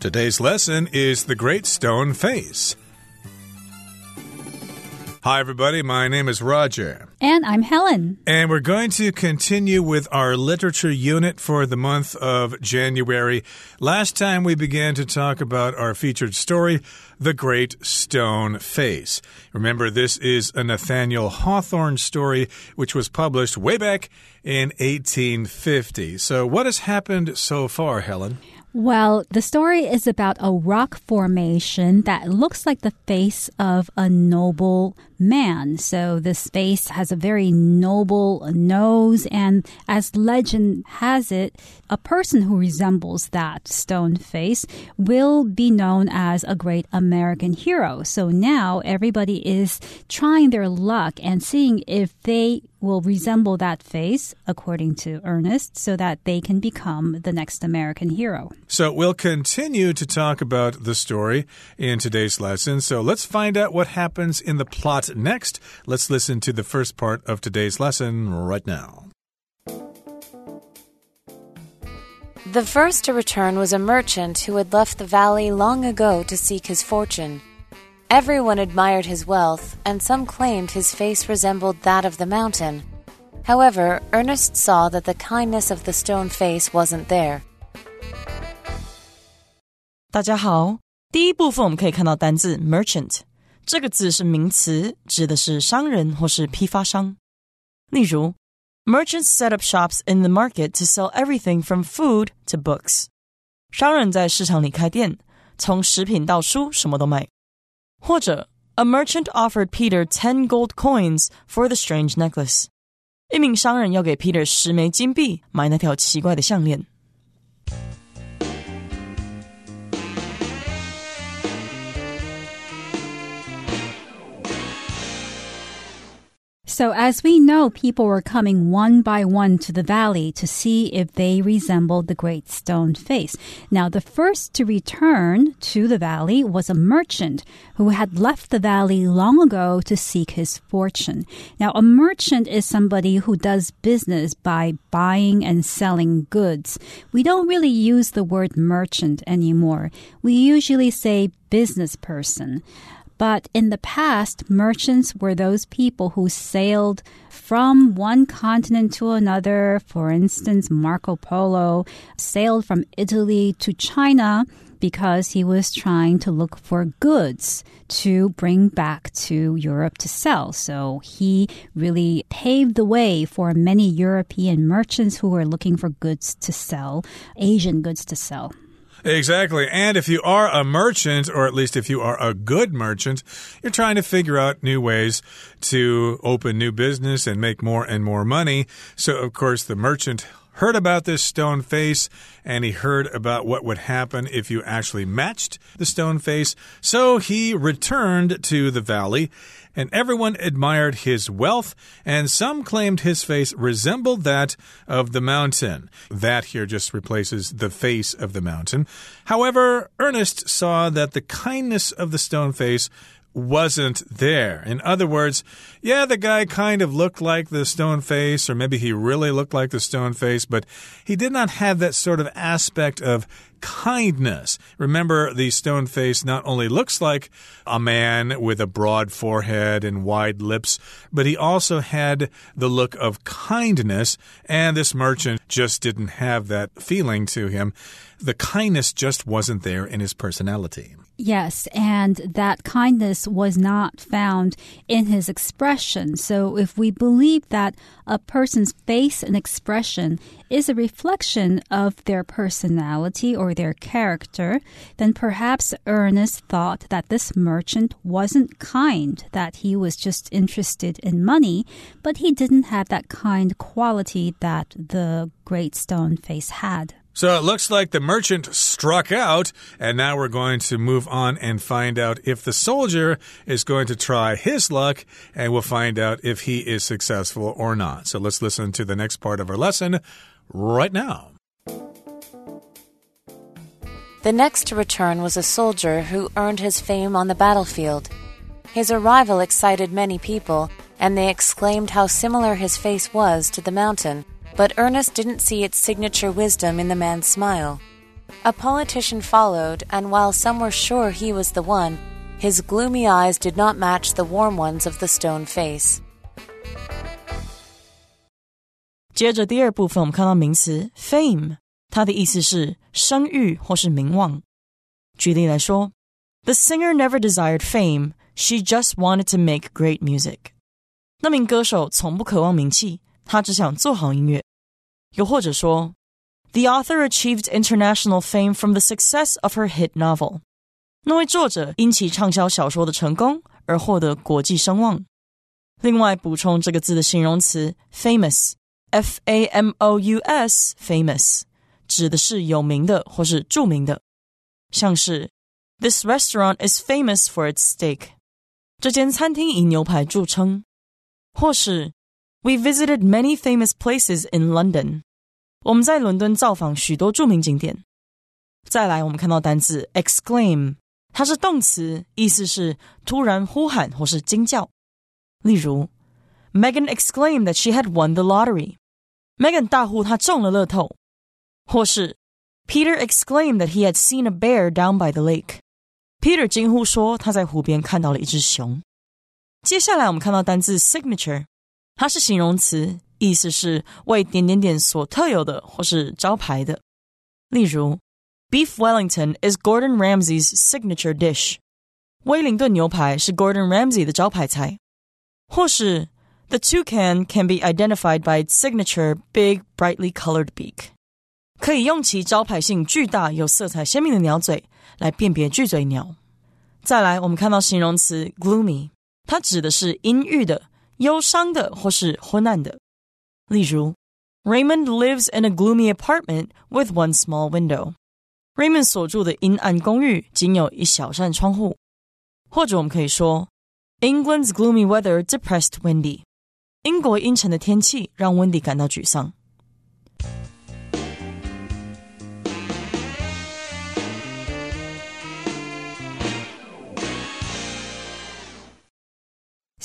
Today's lesson is The Great Stone Face. Hi, everybody. My name is Roger. And I'm Helen. And we're going to continue with our literature unit for the month of January. Last time we began to talk about our featured story, The Great Stone Face. Remember, this is a Nathaniel Hawthorne story which was published way back in 1850. So, what has happened so far, Helen? Well, the story is about a rock formation that looks like the face of a noble man. So this face has a very noble nose, and as legend has it, a person who resembles that stone face will be known as a great American hero. So now everybody is trying their luck and seeing if they will resemble that face, according to Ernest, so that they can become the next American hero. So we'll continue to talk about the story in today's lesson. So let's find out what happens in the plot next. Let's listen to the first part of today's lesson right now. The first to return was a merchant who had left the valley long ago to seek his fortune. Everyone admired his wealth, and some claimed his face resembled that of the mountain. However, Ernest saw that the kindness of the stone face wasn't there. 大家好，第一部分我们可以看到单字 merchant， 这个字是名词，指的是商人或是批发商。例如，merchants set up shops in the market to sell everything from food to books。商人在市场里开店，从食品到书，什么都卖。或者，A merchant offered Peter ten gold coins for the strange necklace。一名商人要给 Peter 十枚金币买那条奇怪的项链。 So, as we know, people were coming one by one to the valley to see if they resembled the great stone face. Now, the first to return to the valley was a merchant who had left the valley long ago to seek his fortune. Now, a merchant is somebody who does business by buying and selling goods. We don't really use the word merchant anymore. We usually say business person. But in the past, merchants were those people who sailed from one continent to another. For instance, Marco Polo sailed from Italy to China because he was trying to look for goods to bring back to Europe to sell. So he really paved the way for many European merchants who were looking for goods to sell, Asian goods to sell. Exactly. And if you are a merchant, or at least if you are a good merchant, you're trying to figure out new ways to open new business and make more and more money. So, of course, the merchant heard about this stone face and he heard about what would happen if you actually matched the stone face. So he returned to the valley and everyone admired his wealth, and some claimed his face resembled that of the mountain. That here just replaces the face of the mountain. However, Ernest saw that the kindness of the stone face wasn't there. In other words, yeah, the guy kind of looked like the stone face, or maybe he really looked like the stone face, but he did not have that sort of aspect of kindness. Remember, the stone face not only looks like a man with a broad forehead and wide lips, but he also had the look of kindness, and this merchant just didn't have that feeling to him. The kindness just wasn't there in his personality. Yes, and that kindness was not found in his expression. So, if we believe that a person's face and expression is a reflection of their personality or their character, then perhaps Ernest thought that this merchant wasn't kind, that he was just interested in money, but he didn't have that kind quality that the great stone face had. So it looks like the merchant struck out, and now we're going to move on and find out if the soldier is going to try his luck, and we'll find out if he is successful or not. So let's listen to the next part of our lesson right now. The next to return was a soldier who earned his fame on the battlefield. His arrival excited many people, and they exclaimed how similar his face was to the mountain but Ernest didn't see its signature wisdom in the man's smile. A politician followed, and while some were sure he was the one, his gloomy eyes did not match the warm ones of the stone face. 接着第二部分，我们看到名词 fame，它的意思是声誉或是名望。举例来说，The singer never desired fame; she just wanted to make great music。那名歌手从不渴望名气，他只想做好音乐。 又或者说，The author achieved international fame from the success of her hit novel。那位作者因其畅销小说的成功而获得国际声望。另外，补充这个字的形容词 famous。F A M O U S famous 指的是有名的或是着名的，像是 This restaurant is famous for its steak。这间餐厅以牛排着称，或是 We visited many famous places in London。我们在伦敦造访许多着名景点。再来，我们看到单字 exclaim，它是动词，意思是突然呼喊或是惊叫。例如 Megan exclaimed that she had won the lottery. Megan 大呼她中了乐透，或是 Peter exclaimed that he had seen a bear down by the lake. Peter 惊呼说他在湖边看到了一只熊。接下来我们看到单字 signature， 它是形容词，意思是为点点点所特有的或是招牌的。例如，Beef Wellington is Gordon Ramsay's signature dish。威灵顿牛排是 Gordon Ramsay 的招牌菜。或是 The toucan can be identified by its signature big, brightly colored beak. 可以用其招牌性巨大、有色彩鲜明的鸟嘴来辨别巨嘴鸟。再来，我们看到形容词 gloomy，它指的是阴郁的、忧伤的或是昏暗的。例如，Raymond lives in a gloomy apartment with one small window. Raymond 所住的阴暗公寓仅有一小扇窗户。或者我们可以说，England's gloomy weather depressed Wendy. 英国阴沉的天气让温迪感到沮丧。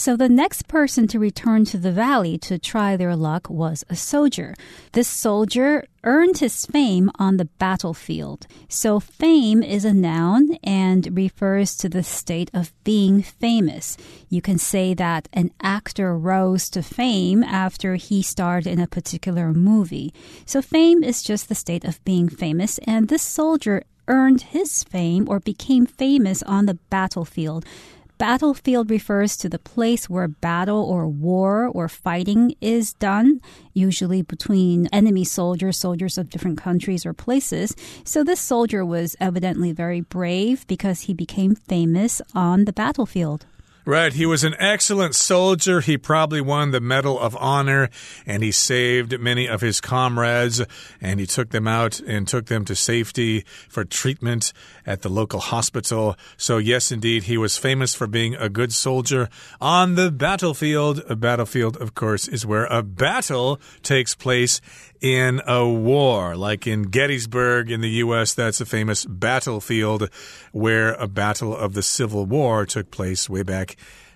So the next person to return to the valley to try their luck was a soldier. This soldier earned his fame on the battlefield. So fame is a noun and refers to the state of being famous. You can say that an actor rose to fame after he starred in a particular movie. So fame is just the state of being famous and this soldier earned his fame or became famous on the battlefield. Battlefield refers to the place where battle or war or fighting is done, usually between enemy soldiers, soldiers of different countries or places. So this soldier was evidently very brave because he became famous on the battlefield. Right. He was an excellent soldier. He probably won the Medal of Honor and he saved many of his comrades and he took them out and took them to safety for treatment at the local hospital. So, yes, indeed, he was famous for being a good soldier on the battlefield. A battlefield, of course, is where a battle takes place in a war. Like in Gettysburg in the U.S., that's a famous battlefield where a battle of the Civil War took place way back.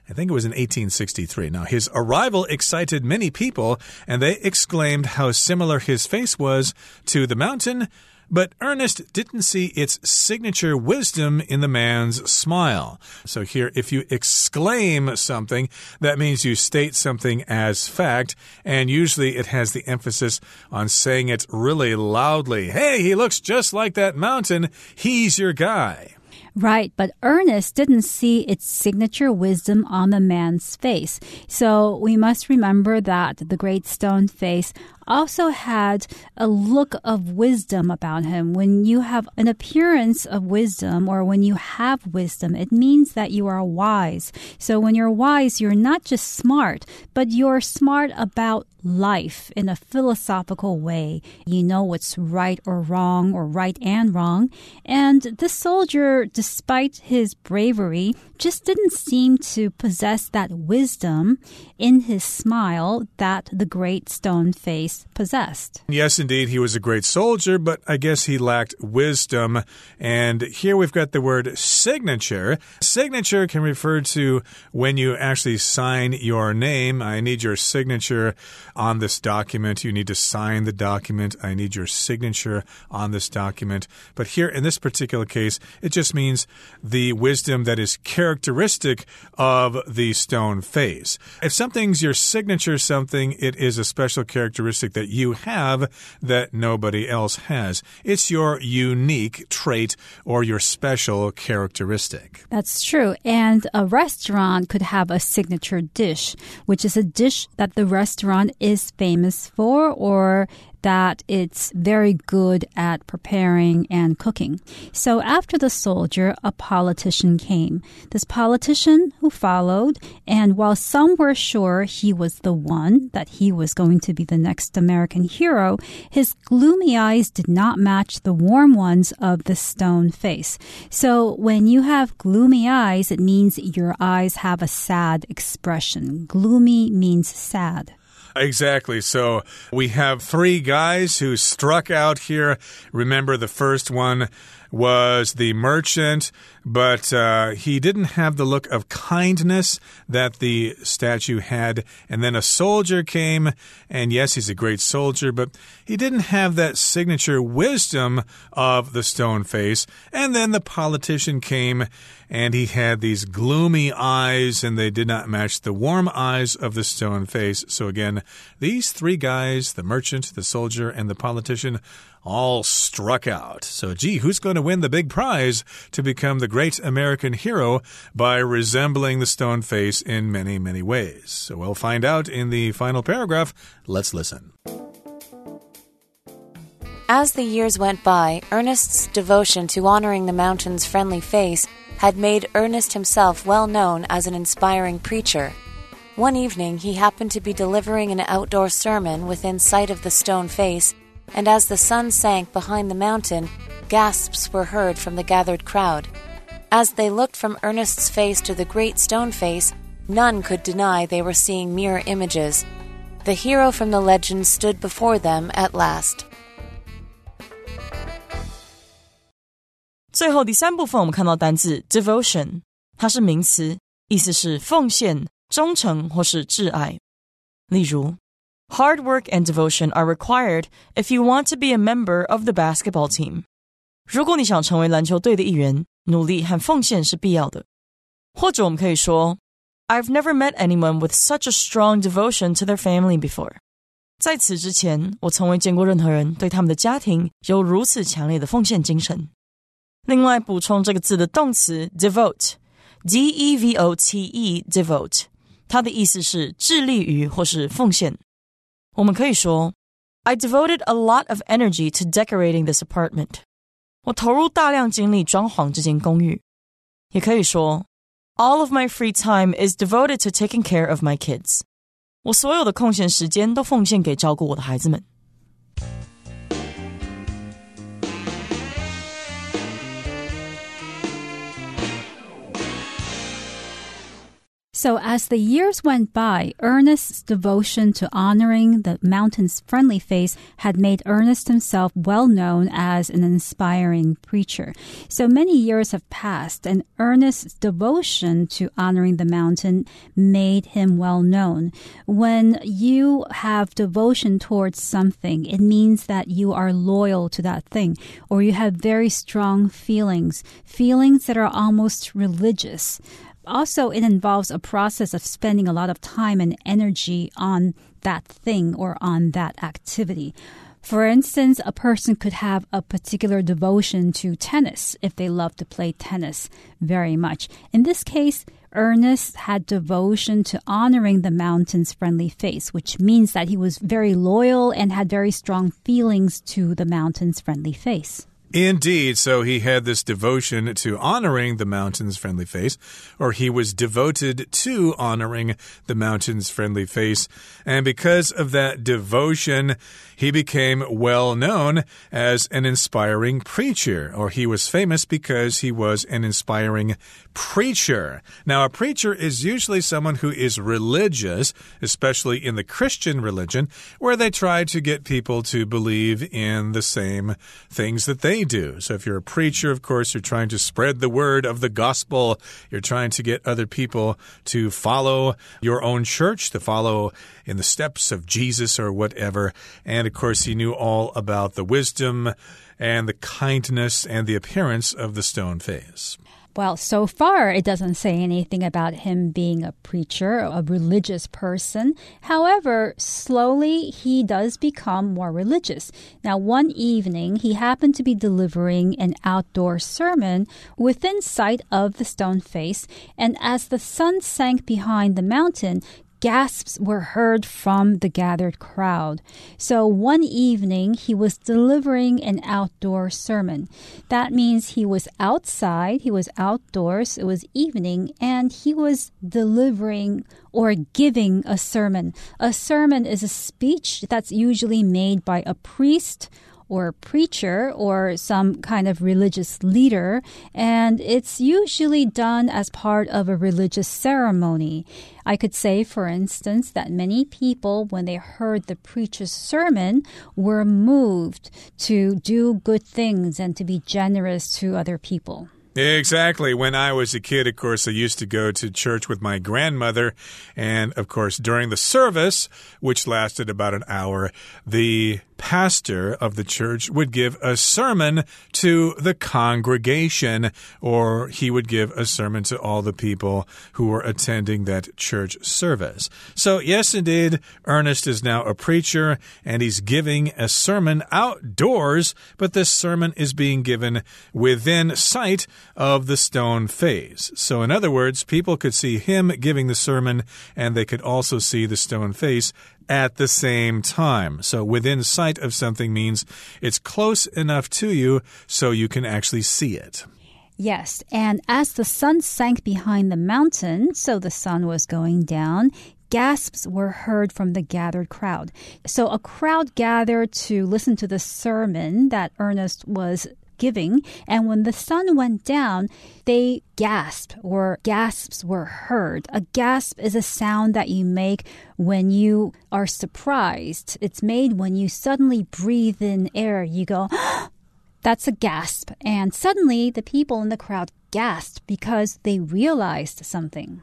I think it was in 1863. Now, his arrival excited many people, and they exclaimed how similar his face was to the mountain but Ernest didn't see its signature wisdom in the man's smile. So here, if you exclaim something, that means you state something as fact, and usually it has the emphasis on saying it really loudly. Hey, he looks just like that mountain. He's your guy. Right, but Ernest didn't see its signature wisdom on the man's face. So we must remember that the great stone face also had a look of wisdom about him. When you have an appearance of wisdom or when you have wisdom, it means that you are wise. So when you're wise, you're not just smart, but you're smart about life in a philosophical way. You know what's right or wrong or right and wrong. And this soldier, despite his bravery, just didn't seem to possess that wisdom in his smile that the great stone face possessed. Yes, indeed, he was a great soldier, but I guess he lacked wisdom. And here we've got the word signature. Signature can refer to when you actually sign your name. I need your signature on this document. You need to sign the document. I need your signature on this document. But here in this particular case, it just means the wisdom that is characteristic of the stone face. If something's your signature something, it is a special characteristic that you have that nobody else has. It's your unique trait or your special characteristic. That's true. And a restaurant could have a signature dish, which is a dish that the restaurant is famous for or that it's very good at preparing and cooking. So after the soldier, a politician came. This politician who followed, and while some were sure he was the one, that he was going to be the next American hero, his gloomy eyes did not match the warm ones of the stone face. So when you have gloomy eyes, it means your eyes have a sad expression. Gloomy means sad. Exactly. So we have three guys who struck out here. Remember, the first one was the merchant, but uh, he didn't have the look of kindness that the statue had. And then a soldier came, and yes, he's a great soldier, but he didn't have that signature wisdom of the stone face. And then the politician came, and he had these gloomy eyes, and they did not match the warm eyes of the stone face. So again, these three guys the merchant, the soldier, and the politician all struck out. So, gee, who's going to win the big prize to become the great American hero by resembling the stone face in many, many ways? So, we'll find out in the final paragraph. Let's listen. As the years went by, Ernest's devotion to honoring the mountain's friendly face had made Ernest himself well known as an inspiring preacher. One evening, he happened to be delivering an outdoor sermon within sight of the stone face, and as the sun sank behind the mountain, gasps were heard from the gathered crowd. As they looked from Ernest's face to the great stone face, none could deny they were seeing mirror images. The hero from the legend stood before them at last. 最后第三部分，我们看到单字 devotion，它是名词，意思是奉献、忠诚或是挚爱。例如，Hard work and devotion are required if you want to be a member of the basketball team。如果你想成为篮球队的一员，努力和奉献是必要的。或者我们可以说，I've never met anyone with such a strong devotion to their family before。在此之前，我从未见过任何人对他们的家庭有如此强烈的奉献精神。 另外，补充这个字的动词 devote，d e v o t e，devote，它的意思是致力于或是奉献。我们可以说，I devoted a lot of energy to decorating this apartment。我投入大量精力装潢这间公寓。也可以说，All of my free time is devoted to taking care of my kids。我所有的空闲时间都奉献给照顾我的孩子们。 So, as the years went by, Ernest's devotion to honoring the mountain's friendly face had made Ernest himself well known as an inspiring preacher. So, many years have passed, and Ernest's devotion to honoring the mountain made him well known. When you have devotion towards something, it means that you are loyal to that thing, or you have very strong feelings, feelings that are almost religious also it involves a process of spending a lot of time and energy on that thing or on that activity. For instance, a person could have a particular devotion to tennis if they love to play tennis very much. In this case, Ernest had devotion to honoring the mountain's friendly face, which means that he was very loyal and had very strong feelings to the mountain's friendly face. Indeed. So he had this devotion to honoring the mountain's friendly face, or he was devoted to honoring the mountain's friendly face. And because of that devotion, he became well known as an inspiring preacher, or he was famous because he was an inspiring preacher. Now, a preacher is usually someone who is religious, especially in the Christian religion, where they try to get people to believe in the same things that they do. So, if you're a preacher, of course, you're trying to spread the word of the gospel, you're trying to get other people to follow your own church, to follow in the steps of Jesus or whatever. And of course, he knew all about the wisdom and the kindness and the appearance of the stone face. Well, so far it doesn't say anything about him being a preacher, a religious person. However, slowly he does become more religious. Now, one evening he happened to be delivering an outdoor sermon within sight of the stone face, and as the sun sank behind the mountain, gasps were heard from the gathered crowd. So one evening, he was delivering an outdoor sermon. That means he was outside, he was outdoors, it was evening, and he was delivering or giving a sermon. A sermon is a speech that's usually made by a priest or preacher or some kind of religious leader, and it's usually done as part of a religious ceremony. I could say, for instance, that many people, when they heard the preacher's sermon, were moved to do good things and to be generous to other people. Exactly. When I was a kid, of course, I used to go to church with my grandmother. And of course, during the service, which lasted about an hour, the pastor of the church would give a sermon to the congregation, or he would give a sermon to all the people who were attending that church service. So, yes, indeed, Ernest is now a preacher and he's giving a sermon outdoors, but this sermon is being given within sight of the stone face. So, in other words, people could see him giving the sermon and they could also see the stone face at the same time. So within sight of something means it's close enough to you so you can actually see it. Yes, and as the sun sank behind the mountain, so the sun was going down, gasps were heard from the gathered crowd. So a crowd gathered to listen to the sermon that Ernest was giving. And when the sun went down, they gasped or gasps were heard. A gasp is a sound that you make when you are surprised. It's made when you suddenly breathe in air. You go, that's a gasp. And suddenly the people in the crowd gasped because they realized something.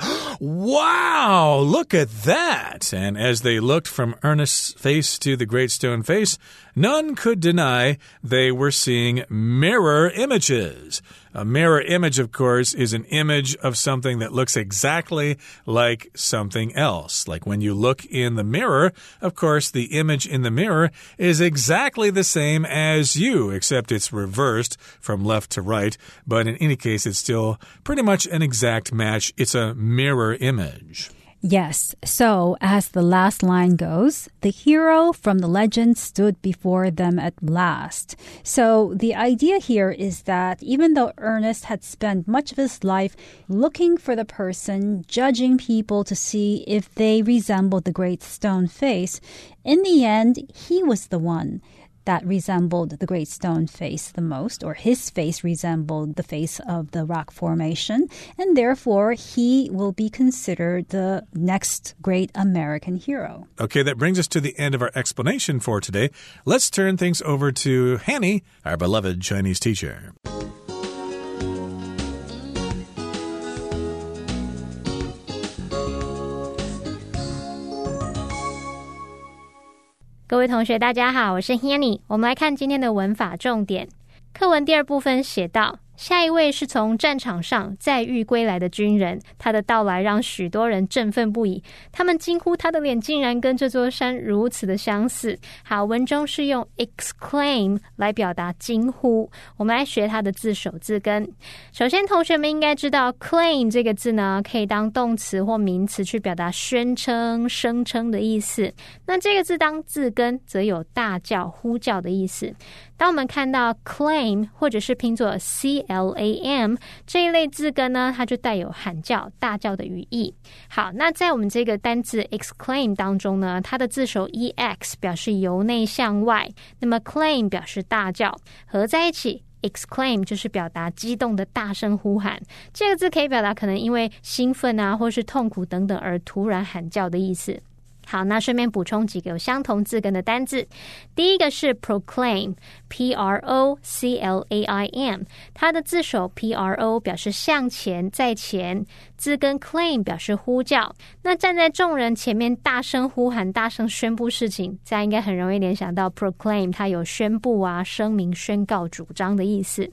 Wow, look at that! And as they looked from Ernest's face to the great stone face, none could deny they were seeing mirror images. A mirror image, of course, is an image of something that looks exactly like something else. Like when you look in the mirror, of course, the image in the mirror is exactly the same as you, except it's reversed from left to right. But in any case, it's still pretty much an exact match. It's a mirror image. Yes. So, as the last line goes, the hero from the legend stood before them at last. So, the idea here is that even though Ernest had spent much of his life looking for the person, judging people to see if they resembled the great stone face, in the end, he was the one that resembled the Great Stone face the most, or his face resembled the face of the rock formation, and therefore he will be considered the next great American hero. Okay, that brings us to the end of our explanation for today. Let's turn things over to Hanny, our beloved Chinese teacher. 各位同学，大家好，我是 Hanny。我们来看今天的文法重点。课文第二部分写到。下一位是从战场上再遇归来的军人，他的到来让许多人振奋不已。他们惊呼：“他的脸竟然跟这座山如此的相似！”好，文中是用 exclaim 来表达惊呼。我们来学它的字首字根。首先，同学们应该知道 claim 这个字呢，可以当动词或名词去表达宣称、声称的意思。那这个字当字根，则有大叫、呼叫的意思。当我们看到 claim 或者是拼作 c l a m 这一类字根呢，它就带有喊叫、大叫的语义。好，那在我们这个单字 exclaim 当中呢，它的字首 e x 表示由内向外，那么 claim 表示大叫，合在一起。exclaim 就是表达激动的大声呼喊，这个字可以表达可能因为兴奋啊，或是痛苦等等而突然喊叫的意思。好，那顺便补充几个有相同字根的单字。第一个是 proclaim，p r o c l a i m，它的字首 p r o 表示向前在前，字根 claim 表示呼叫。那站在众人前面大声呼喊、大声宣布事情，这样应该很容易联想到 proclaim，它有宣布啊、声明、宣告、主张的意思。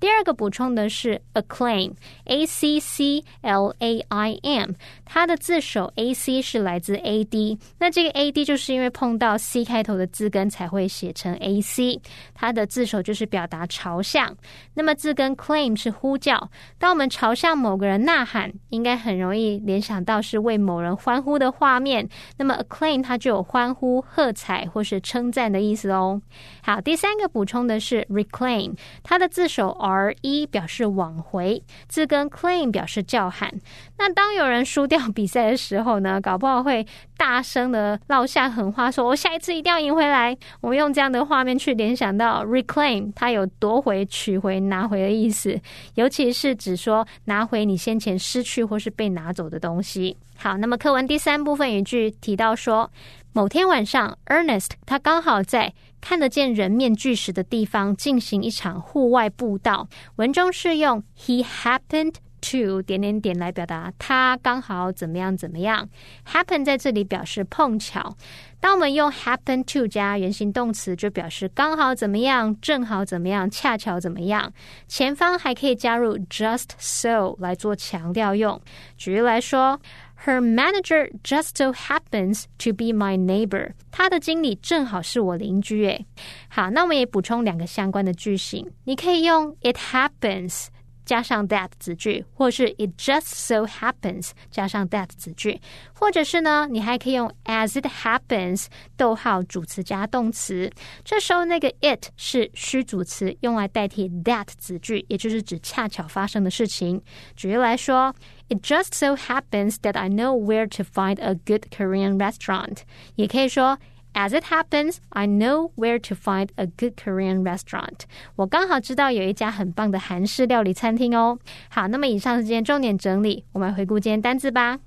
第二个补充的是 acclaim，a c c l a i m，它的字首 a c 是来自 a d，那这个 a d 就是因为碰到 c 开头的字根才会写成 a c，它的字首就是表达朝向。那么字根 claim 是呼叫，当我们朝向某个人呐喊，应该很容易联想到是为某人欢呼的画面。那么 acclaim 它就有欢呼、喝彩或是称赞的意思哦。好，第三个补充的是 reclaim，它的字首。R 一表示往回，字根 claim 表示叫喊。那当有人输掉 比赛的时候呢，搞不好会大声的落下狠话，说我下一次一定要赢回来。我们用这样的画面去联想到 reclaim，它有夺回、取回、拿回的意思，尤其是指说拿回你先前失去或是被拿走的东西。好，那么课文第三部分有一句提到说，某天晚上，Ernest 他刚好在。看得见人面巨石的地方进行一场户外步道。文中是用 he happened to 点点点来表达他刚好怎么样怎么样。happen 在这里表示碰巧。当我们用 happen to 加原形动词，就表示刚好怎么样、正好怎么样、恰巧怎么样。前方还可以加入 just so 来做强调用。举例来说。Her manager just so happens to be my neighbor。她的经理正好是我邻居。诶，好，那我们也补充两个相关的句型。你可以用 It happens 加上 that 子句，或是 It just so happens 加上 that 子句，或者是呢，你还可以用 As it happens 逗号主词加动词。这时候那个 it 是虚主词，用来代替 that 子句，也就是指恰巧发生的事情。举例来说。It just so happens that I know where to find a good Korean restaurant. 也可以说 As it happens, I know where to find a good Korean restaurant. 我刚好知道有一家很棒的韩式料理餐厅哦。好，那么以上是今天重点整理，我们来回顾今天单字吧。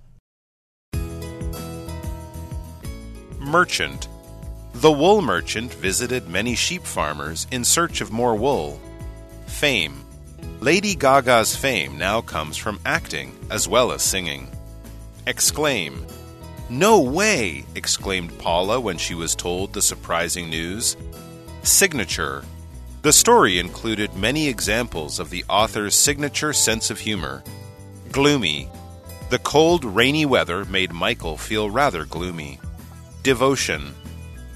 Merchant. The wool merchant visited many sheep farmers in search of more wool. Fame. Lady Gaga's fame now comes from acting as well as singing. Exclaim. No way! exclaimed Paula when she was told the surprising news. Signature. The story included many examples of the author's signature sense of humor. Gloomy. The cold, rainy weather made Michael feel rather gloomy. Devotion.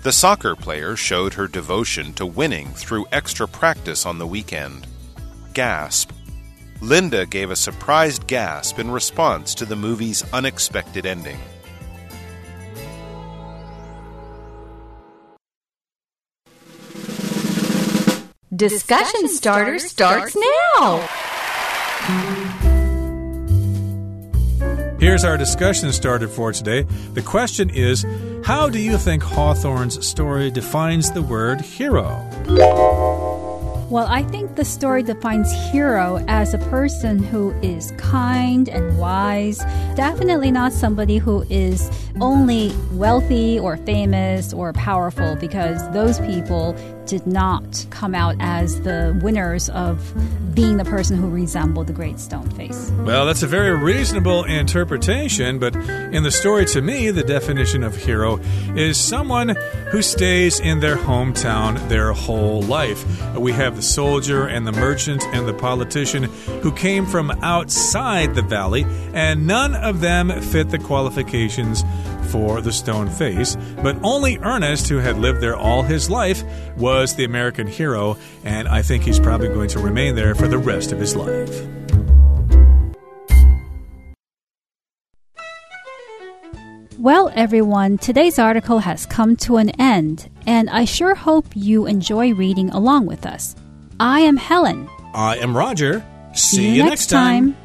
The soccer player showed her devotion to winning through extra practice on the weekend gasp. Linda gave a surprised gasp in response to the movie's unexpected ending. Discussion starter starts now. Here's our discussion starter for today. The question is How do you think Hawthorne's story defines the word hero? Well, I think the story defines hero as a person who is kind and wise. Definitely not somebody who is only wealthy or famous or powerful because those people did not come out as the winners of being the person who resembled the great stone face. Well, that's a very reasonable interpretation, but in the story, to me, the definition of hero is someone who stays in their hometown their whole life. We have the soldier and the merchant and the politician who came from outside the valley, and none of them fit the qualifications for the stone face, but only Ernest, who had lived there all his life, was the American hero, and I think he's probably going to remain there for the rest of his life. Well, everyone, today's article has come to an end, and I sure hope you enjoy reading along with us. I am Helen. I am Roger. See you next time.